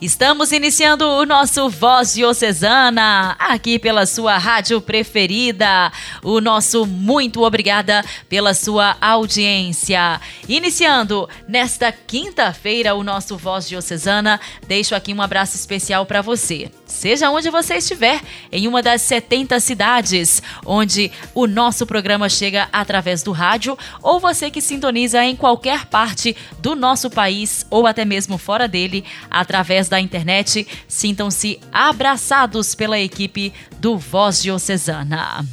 Estamos iniciando o nosso Voz Diocesana aqui pela sua rádio preferida. O nosso muito obrigada pela sua audiência. Iniciando nesta quinta-feira o nosso Voz Diocesana, deixo aqui um abraço especial para você. Seja onde você estiver, em uma das 70 cidades onde o nosso programa chega através do rádio, ou você que sintoniza em qualquer parte do nosso país ou até mesmo fora dele através da internet, sintam-se abraçados pela equipe do Voz Diocesana.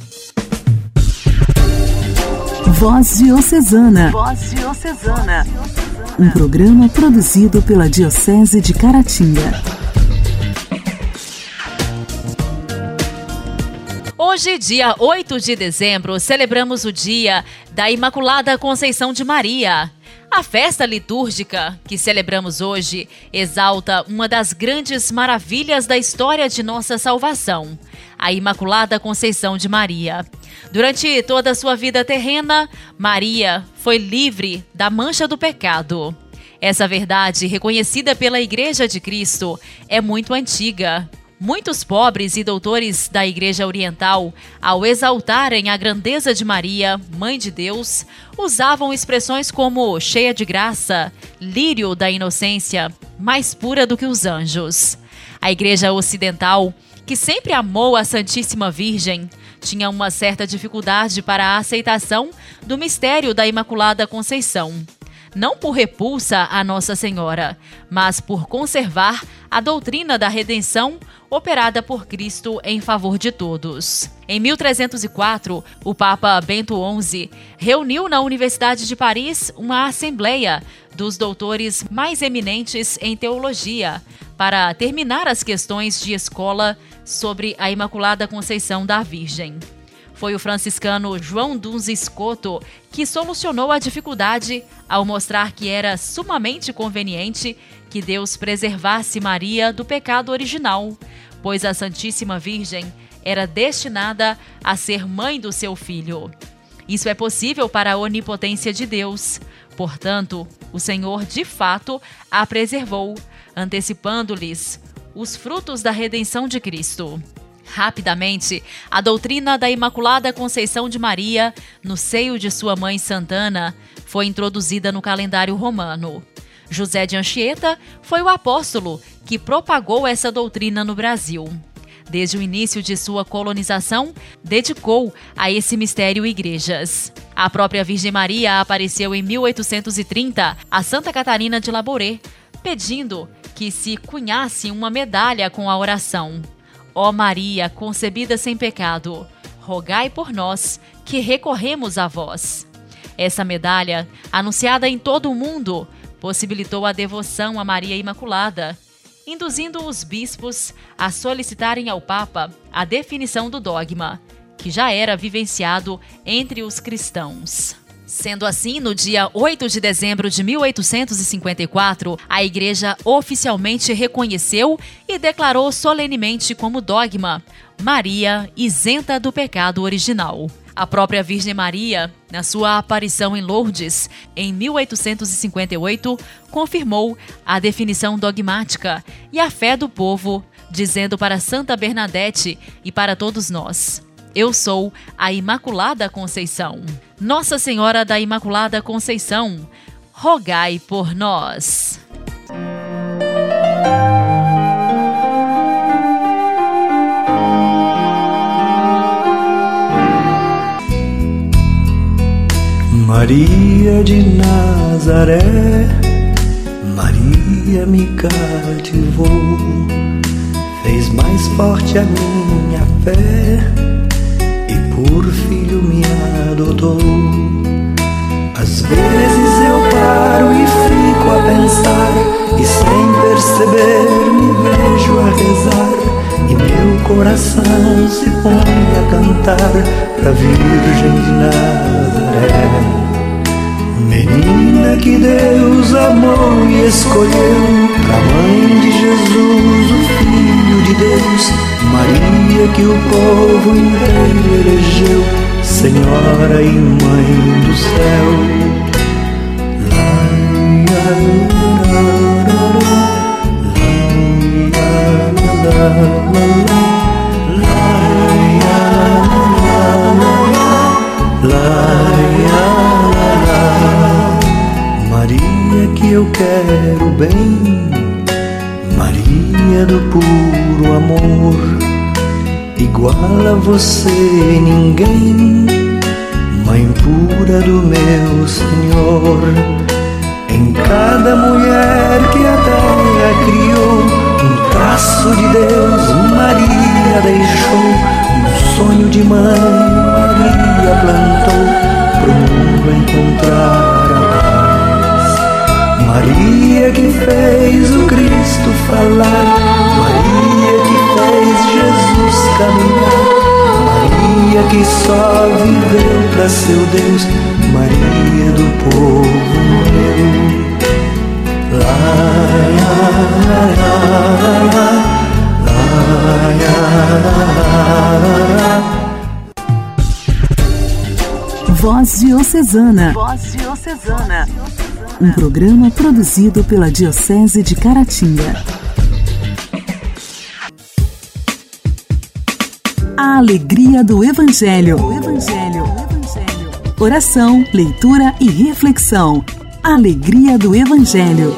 Voz Diocesana. Voz Diocesana. Um programa produzido pela Diocese de Caratinga. Hoje, dia 8 de dezembro, celebramos o dia da Imaculada Conceição de Maria. A festa litúrgica que celebramos hoje exalta uma das grandes maravilhas da história de nossa salvação, a Imaculada Conceição de Maria. Durante toda a sua vida terrena, Maria foi livre da mancha do pecado. Essa verdade, reconhecida pela Igreja de Cristo, é muito antiga. Muitos pobres e doutores da Igreja Oriental, ao exaltarem a grandeza de Maria, Mãe de Deus, usavam expressões como cheia de graça, lírio da inocência, mais pura do que os anjos. A Igreja Ocidental, que sempre amou a Santíssima Virgem, tinha uma certa dificuldade para a aceitação do mistério da Imaculada Conceição não por repulsa a Nossa Senhora, mas por conservar a doutrina da redenção operada por Cristo em favor de todos. Em 1304, o Papa Bento XI reuniu na Universidade de Paris uma assembleia dos doutores mais eminentes em teologia para terminar as questões de escola sobre a Imaculada Conceição da Virgem. Foi o franciscano João Duns Escoto que solucionou a dificuldade ao mostrar que era sumamente conveniente que Deus preservasse Maria do pecado original, pois a Santíssima Virgem era destinada a ser mãe do seu filho. Isso é possível para a onipotência de Deus. Portanto, o Senhor de fato a preservou, antecipando-lhes os frutos da redenção de Cristo. Rapidamente, a doutrina da Imaculada Conceição de Maria, no seio de sua mãe Santana, foi introduzida no calendário romano. José de Anchieta foi o apóstolo que propagou essa doutrina no Brasil. Desde o início de sua colonização, dedicou a esse mistério igrejas. A própria Virgem Maria apareceu em 1830 a Santa Catarina de Laboré, pedindo que se cunhasse uma medalha com a oração. Ó Maria, concebida sem pecado, rogai por nós que recorremos a vós. Essa medalha, anunciada em todo o mundo, possibilitou a devoção a Maria Imaculada, induzindo os bispos a solicitarem ao Papa a definição do dogma, que já era vivenciado entre os cristãos. Sendo assim, no dia 8 de dezembro de 1854, a Igreja oficialmente reconheceu e declarou solenemente como dogma Maria isenta do pecado original. A própria Virgem Maria, na sua aparição em Lourdes, em 1858, confirmou a definição dogmática e a fé do povo, dizendo para Santa Bernadette e para todos nós: Eu sou a Imaculada Conceição. Nossa Senhora da Imaculada Conceição, rogai por nós. Maria de Nazaré, Maria me cativou, fez mais forte a minha fé por filho me adotou. Às vezes eu paro e fico a pensar, e sem perceber me vejo a rezar, e meu coração se põe a cantar pra Virgem de Nazaré menina que Deus amou e escolheu para mãe de Jesus, o Filho de Deus, Maria que o povo inteiro elegeu, Senhora e Mãe do Céu. Quero bem, Maria do puro amor igual a você ninguém, Mãe pura do meu Senhor. Em cada mulher que a terra criou, um traço de Deus, Maria deixou, um sonho de mãe, Maria plantou, Maria que fez o Cristo falar, Maria que fez Jesus caminhar. Maria que só viveu para seu Deus, Maria do povo meu. Lá, lá, lá, Voz Diocesana. Voz Diocesana. Um programa produzido pela Diocese de Caratinga. A alegria do Evangelho. Evangelho. Evangelho. Oração, leitura e reflexão. Alegria do Evangelho.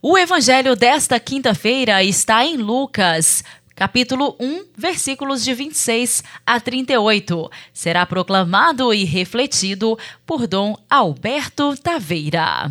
O Evangelho desta quinta-feira está em Lucas, capítulo 1, versículos de 26 a 38. Será proclamado e refletido por Dom Alberto Taveira.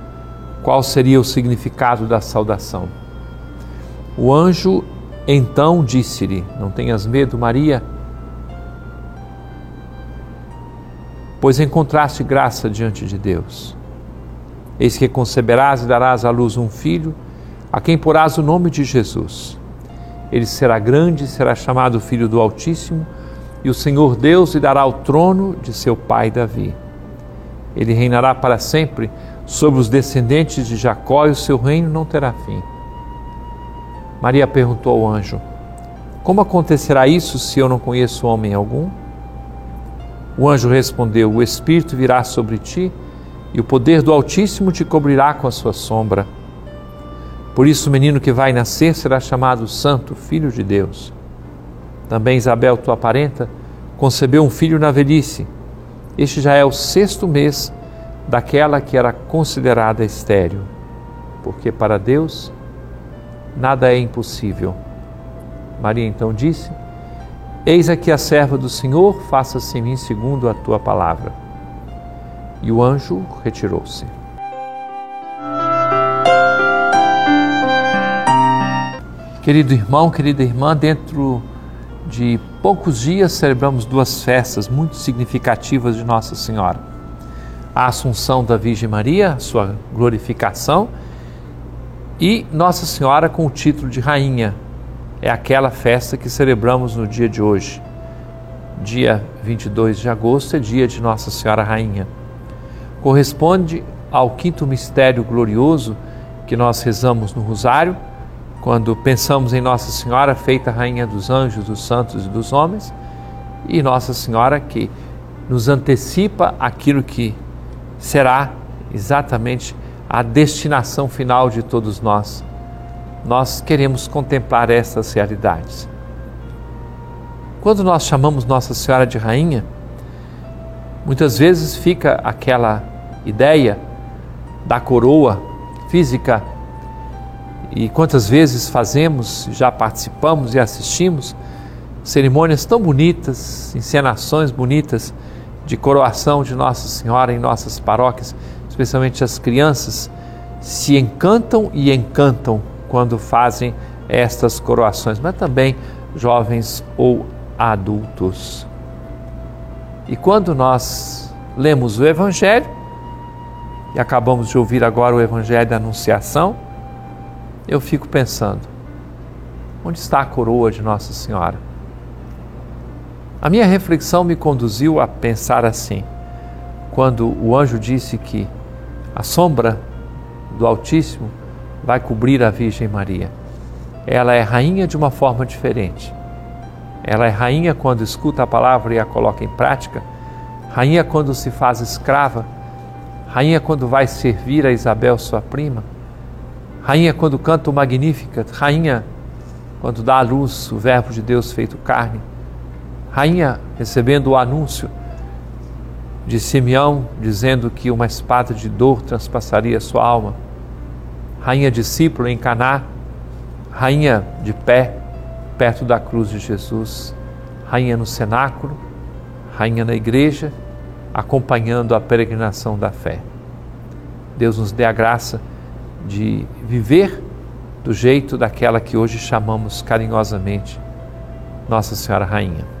qual seria o significado da saudação. O anjo então disse-lhe: Não tenhas medo, Maria, pois encontraste graça diante de Deus. Eis que conceberás e darás à luz um filho, a quem porás o nome de Jesus. Ele será grande e será chamado Filho do Altíssimo, e o Senhor Deus lhe dará o trono de seu pai Davi. Ele reinará para sempre sobre os descendentes de Jacó e o seu reino não terá fim. Maria perguntou ao anjo: Como acontecerá isso se eu não conheço homem algum? O anjo respondeu: O Espírito virá sobre ti e o poder do Altíssimo te cobrirá com a sua sombra. Por isso, o menino que vai nascer será chamado Santo, Filho de Deus. Também Isabel, tua parenta, concebeu um filho na velhice. Este já é o sexto mês daquela que era considerada estéril, porque para Deus nada é impossível. Maria então disse: Eis aqui a serva do Senhor, faça-se em mim segundo a tua palavra. E o anjo retirou-se. Querido irmão, querida irmã, dentro de poucos dias celebramos duas festas muito significativas de Nossa Senhora a Assunção da Virgem Maria, sua glorificação, e Nossa Senhora com o título de Rainha. É aquela festa que celebramos no dia de hoje. Dia 22 de agosto é dia de Nossa Senhora Rainha. Corresponde ao quinto mistério glorioso que nós rezamos no Rosário, quando pensamos em Nossa Senhora, feita Rainha dos anjos, dos santos e dos homens, e Nossa Senhora que nos antecipa aquilo que será exatamente a destinação final de todos nós. Nós queremos contemplar essas realidades. Quando nós chamamos Nossa Senhora de Rainha, muitas vezes fica aquela ideia da coroa física E quantas vezes fazemos, já participamos e assistimos cerimônias tão bonitas, encenações bonitas de coroação de Nossa Senhora em nossas paróquias, especialmente as crianças se encantam e encantam quando fazem estas coroações, mas também jovens ou adultos. E quando nós lemos o Evangelho, e acabamos de ouvir agora o Evangelho da Anunciação, eu fico pensando: onde está a coroa de Nossa Senhora? A minha reflexão me conduziu a pensar assim, quando o anjo disse que a sombra do Altíssimo vai cobrir a Virgem Maria. Ela é rainha de uma forma diferente. Ela é rainha quando escuta a palavra e a coloca em prática, rainha quando se faz escrava, rainha quando vai servir a Isabel, sua prima, rainha quando canta o Magnífica, rainha quando dá à luz o Verbo de Deus feito carne, rainha recebendo o anúncio de Simeão dizendo que uma espada de dor transpassaria sua alma, rainha discípula em Caná, rainha de pé perto da cruz de Jesus, rainha no cenáculo, rainha na igreja, acompanhando a peregrinação da fé. Deus nos dê a graça de viver do jeito daquela que hoje chamamos carinhosamente Nossa Senhora Rainha.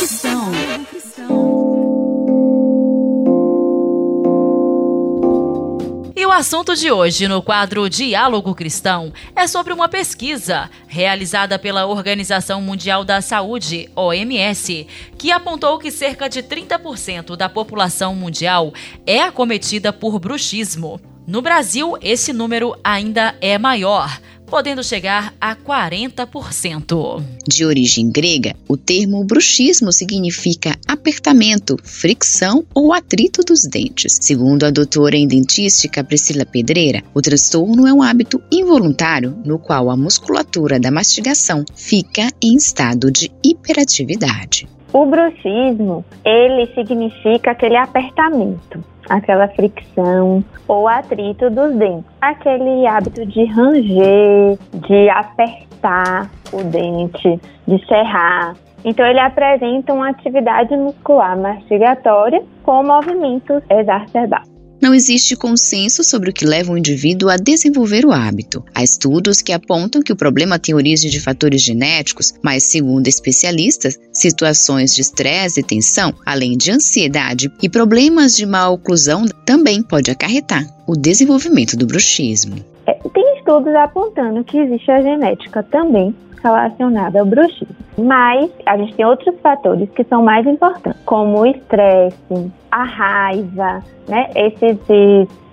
E assunto de hoje no quadro Diálogo Cristão é sobre uma pesquisa realizada pela Organização Mundial da Saúde, OMS, que apontou que cerca de 30% da população mundial é acometida por bruxismo. No Brasil, esse número ainda é maior, podendo chegar a 40%. De origem grega, o termo bruxismo significa apertamento, fricção ou atrito dos dentes. Segundo a doutora em dentística Priscila Pedreira, o transtorno é um hábito involuntário no qual a musculatura da mastigação fica em estado de hiperatividade. O bruxismo, ele significa aquele apertamento aquela fricção ou atrito dos dentes. Aquele hábito de ranger, de apertar o dente, de serrar. Então, ele apresenta uma atividade muscular mastigatória com movimentos exacerbados. Não existe consenso sobre o que leva o indivíduo a desenvolver o hábito. Há estudos que apontam que o problema tem origem de fatores genéticos, mas, segundo especialistas, situações de estresse e tensão, além de ansiedade e problemas de má oclusão, também pode acarretar o desenvolvimento do bruxismo. É, tem estudos apontando que existe a genética também relacionada ao bruxismo. Mas a gente tem outros fatores que são mais importantes, como o estresse, a raiva, né? Esses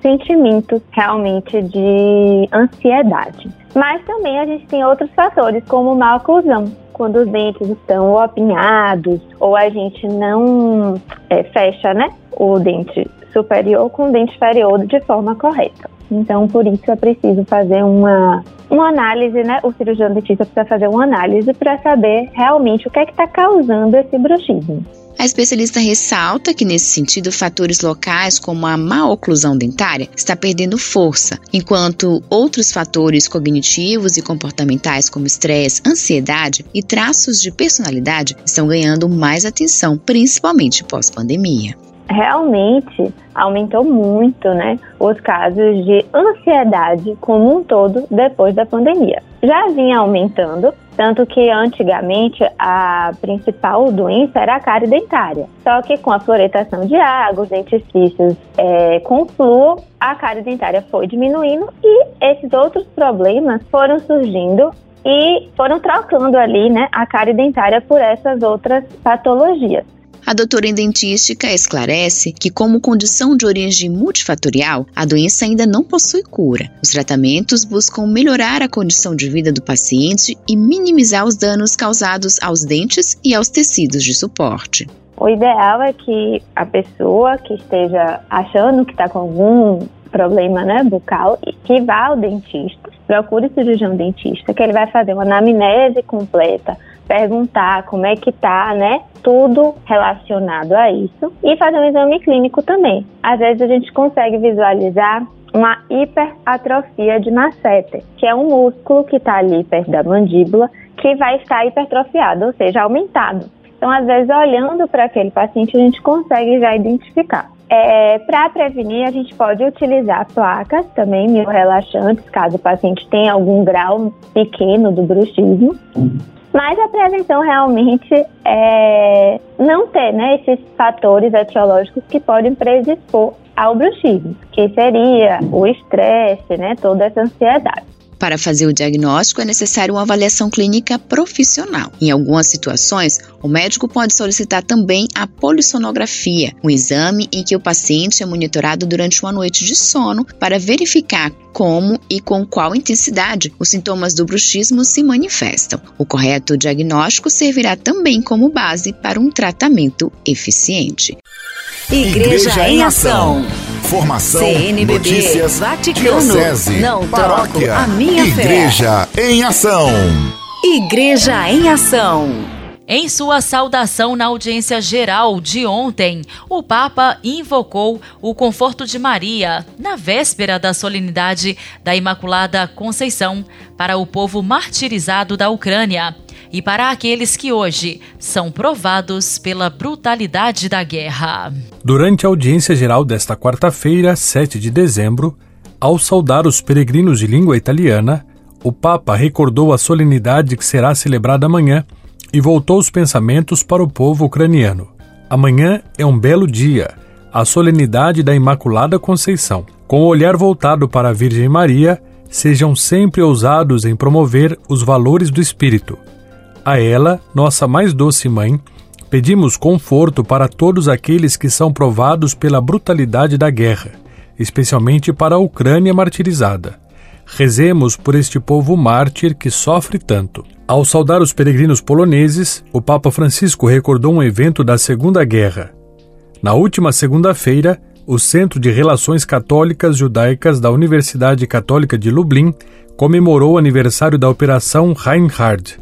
sentimentos realmente de ansiedade. Mas também a gente tem outros fatores, como má oclusão, quando os dentes estão opinhados ou a gente não é, fecha, né, o dente superior com o dente inferior de forma correta. Então, por isso é preciso fazer uma, uma análise, né? O cirurgião dentista precisa fazer uma análise para saber realmente o que é que está causando esse bruxismo. A especialista ressalta que, nesse sentido, fatores locais como a má oclusão dentária está perdendo força, enquanto outros fatores cognitivos e comportamentais, como estresse, ansiedade e traços de personalidade, estão ganhando mais atenção, principalmente pós-pandemia realmente aumentou muito, né, os casos de ansiedade como um todo depois da pandemia. Já vinha aumentando, tanto que antigamente a principal doença era a cárie dentária. Só que com a fluoretação de água, os dentifrícios é, com flúor, a cárie dentária foi diminuindo e esses outros problemas foram surgindo e foram trocando ali, né, a cárie dentária por essas outras patologias. A doutora em dentística esclarece que, como condição de origem multifatorial, a doença ainda não possui cura. Os tratamentos buscam melhorar a condição de vida do paciente e minimizar os danos causados aos dentes e aos tecidos de suporte. O ideal é que a pessoa que esteja achando que está com algum problema né, bucal, que vá ao dentista, procure o cirurgião dentista, que ele vai fazer uma anamnese completa, perguntar como é que tá, né? Tudo relacionado a isso e fazer um exame clínico também. Às vezes a gente consegue visualizar uma hiperatrofia de masseter, que é um músculo que está ali perto da mandíbula que vai estar hipertrofiado, ou seja, aumentado. Então, às vezes, olhando para aquele paciente, a gente consegue já identificar. É, para prevenir, a gente pode utilizar placas também, relaxantes, caso o paciente tenha algum grau pequeno do bruxismo. Mas a prevenção realmente é não ter né, esses fatores etiológicos que podem predispor ao bruxismo, que seria o estresse, né, toda essa ansiedade. Para fazer o diagnóstico é necessário uma avaliação clínica profissional. Em algumas situações, o médico pode solicitar também a polissonografia, um exame em que o paciente é monitorado durante uma noite de sono para verificar como e com qual intensidade os sintomas do bruxismo se manifestam. O correto diagnóstico servirá também como base para um tratamento eficiente. Igreja, Igreja em Ação. Formação, CNBB, notícias, Vaticano, diocese, não paróquia, a minha Igreja fé. em Ação. Igreja em Ação. Em sua saudação na audiência geral de ontem, o Papa invocou o conforto de Maria na véspera da solenidade da Imaculada Conceição para o povo martirizado da Ucrânia e para aqueles que hoje são provados pela brutalidade da guerra. Durante a audiência geral desta quarta-feira, 7 de dezembro, ao saudar os peregrinos de língua italiana, o Papa recordou a solenidade que será celebrada amanhã e voltou os pensamentos para o povo ucraniano. Amanhã é um belo dia, a solenidade da Imaculada Conceição. Com o olhar voltado para a Virgem Maria, sejam sempre ousados em promover os valores do Espírito, a ela, nossa mais doce mãe, pedimos conforto para todos aqueles que são provados pela brutalidade da guerra, especialmente para a Ucrânia martirizada. Rezemos por este povo mártir que sofre tanto. Ao saudar os peregrinos poloneses, o Papa Francisco recordou um evento da Segunda Guerra. Na última segunda-feira, o Centro de Relações Católicas Judaicas da Universidade Católica de Lublin comemorou o aniversário da Operação Reinhard,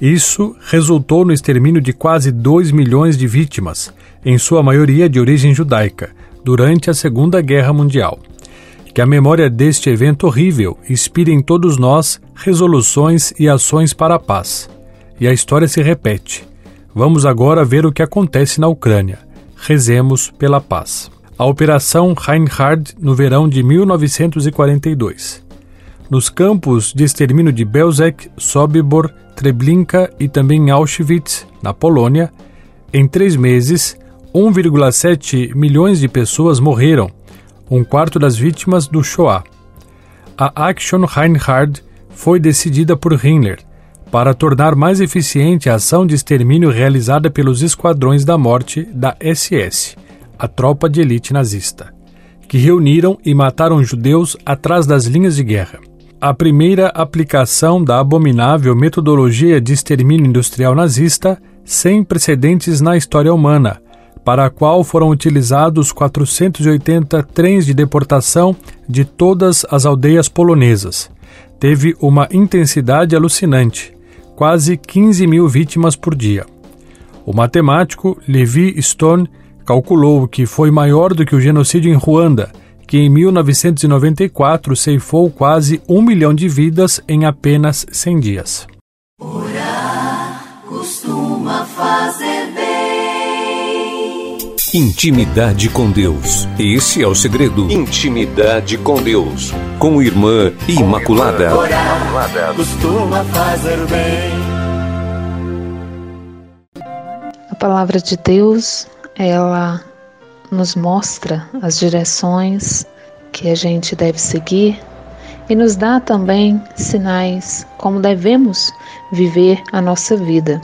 isso resultou no extermínio de quase 2 milhões de vítimas, em sua maioria de origem judaica, durante a Segunda Guerra Mundial. Que a memória deste evento horrível inspire em todos nós resoluções e ações para a paz. E a história se repete. Vamos agora ver o que acontece na Ucrânia. Rezemos pela paz. A Operação Reinhard no verão de 1942. Nos campos de extermínio de Belzec, Sobibor, Treblinka e também Auschwitz, na Polônia, em três meses, 1,7 milhões de pessoas morreram, um quarto das vítimas do Shoah. A Action Reinhard foi decidida por Himmler para tornar mais eficiente a ação de extermínio realizada pelos Esquadrões da Morte da SS, a tropa de elite nazista, que reuniram e mataram judeus atrás das linhas de guerra a primeira aplicação da abominável metodologia de extermínio industrial nazista sem precedentes na história humana, para a qual foram utilizados 480 trens de deportação de todas as aldeias polonesas. Teve uma intensidade alucinante, quase 15 mil vítimas por dia. O matemático Levi Stone calculou que foi maior do que o genocídio em Ruanda que em 1994 ceifou quase um milhão de vidas em apenas 100 dias. Orar costuma fazer bem. Intimidade com Deus. Esse é o segredo. Intimidade com Deus. Com Irmã Imaculada. Orar costuma fazer bem. A palavra de Deus, ela nos mostra as direções que a gente deve seguir e nos dá também sinais como devemos viver a nossa vida.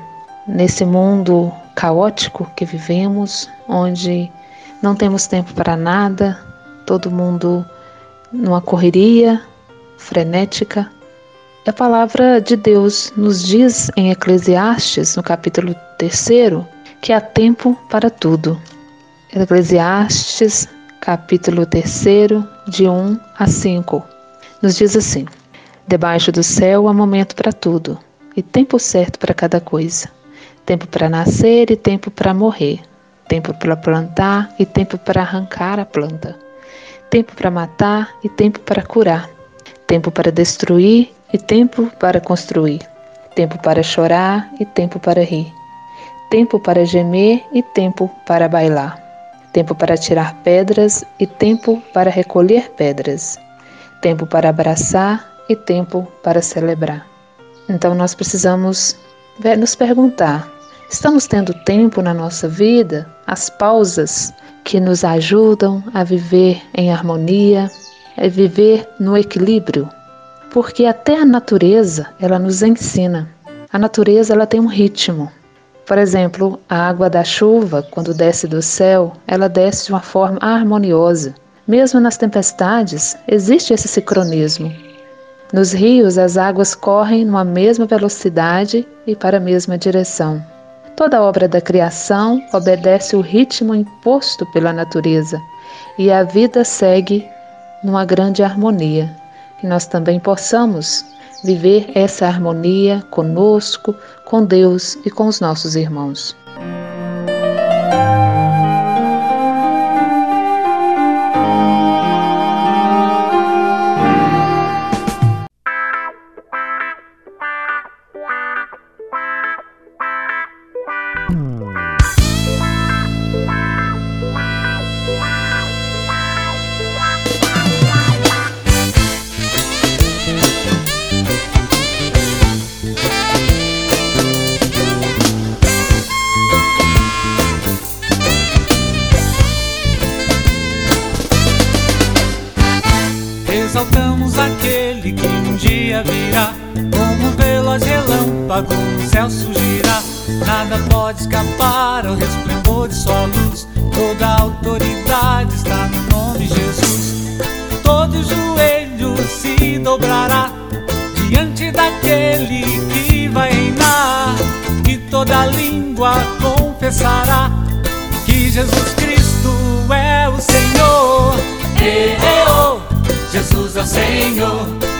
Nesse mundo caótico que vivemos, onde não temos tempo para nada, todo mundo numa correria frenética. A palavra de Deus nos diz em Eclesiastes, no capítulo 3, que há tempo para tudo. Eclesiastes capítulo 3, de 1 a 5. Nos diz assim: Debaixo do céu há momento para tudo, e tempo certo para cada coisa. Tempo para nascer e tempo para morrer. Tempo para plantar e tempo para arrancar a planta. Tempo para matar e tempo para curar. Tempo para destruir e tempo para construir. Tempo para chorar e tempo para rir. Tempo para gemer e tempo para bailar tempo para tirar pedras e tempo para recolher pedras, tempo para abraçar e tempo para celebrar. Então nós precisamos nos perguntar: estamos tendo tempo na nossa vida, as pausas que nos ajudam a viver em harmonia, a viver no equilíbrio? Porque até a natureza, ela nos ensina. A natureza ela tem um ritmo. Por exemplo, a água da chuva, quando desce do céu, ela desce de uma forma harmoniosa. Mesmo nas tempestades, existe esse sincronismo. Nos rios, as águas correm numa mesma velocidade e para a mesma direção. Toda obra da criação obedece o ritmo imposto pela natureza e a vida segue numa grande harmonia. Que nós também possamos viver essa harmonia conosco, com Deus e com os nossos irmãos. virá Como um veloz relâmpago o céu surgirá. Nada pode escapar ao resplendor de sua luz. Toda autoridade está no nome de Jesus. Todo joelho se dobrará Diante daquele que vai reinar. E toda língua confessará Que Jesus Cristo é o Senhor. E, e, oh, Jesus é o Senhor.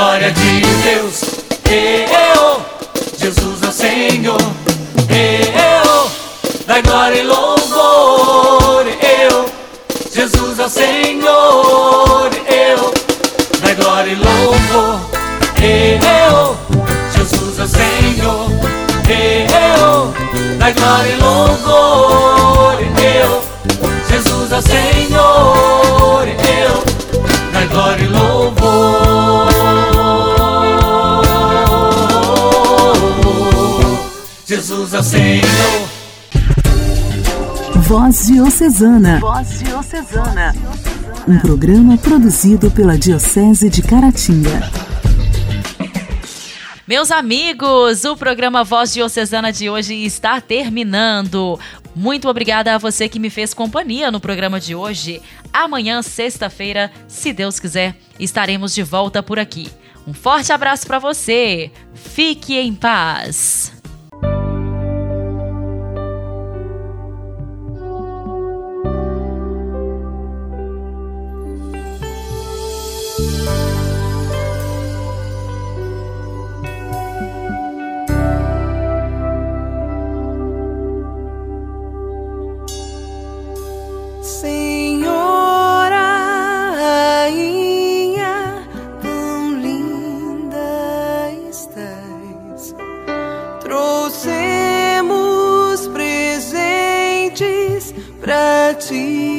glória de Deus. Voz Diocesana. Voz Diocesana. Um programa produzido pela Diocese de Caratinga. Meus amigos, o programa Voz Diocesana de hoje está terminando. Muito obrigada a você que me fez companhia no programa de hoje. Amanhã, sexta-feira, se Deus quiser, estaremos de volta por aqui. Um forte abraço para você. Fique em paz. nascemos presentes para ti.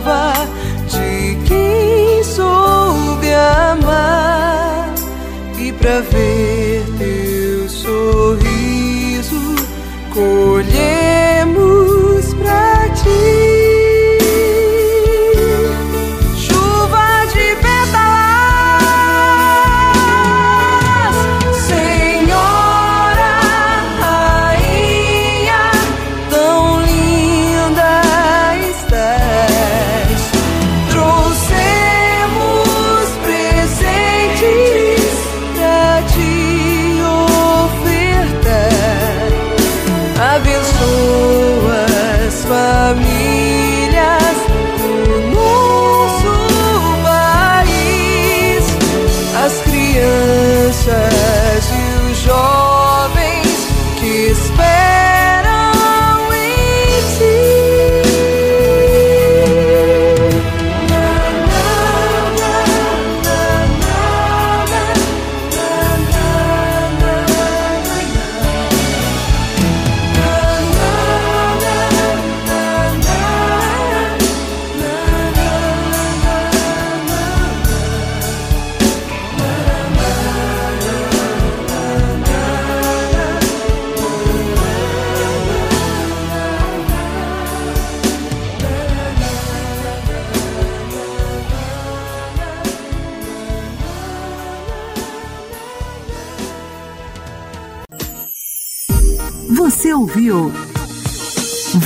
prova de quem soube amar e pra ver.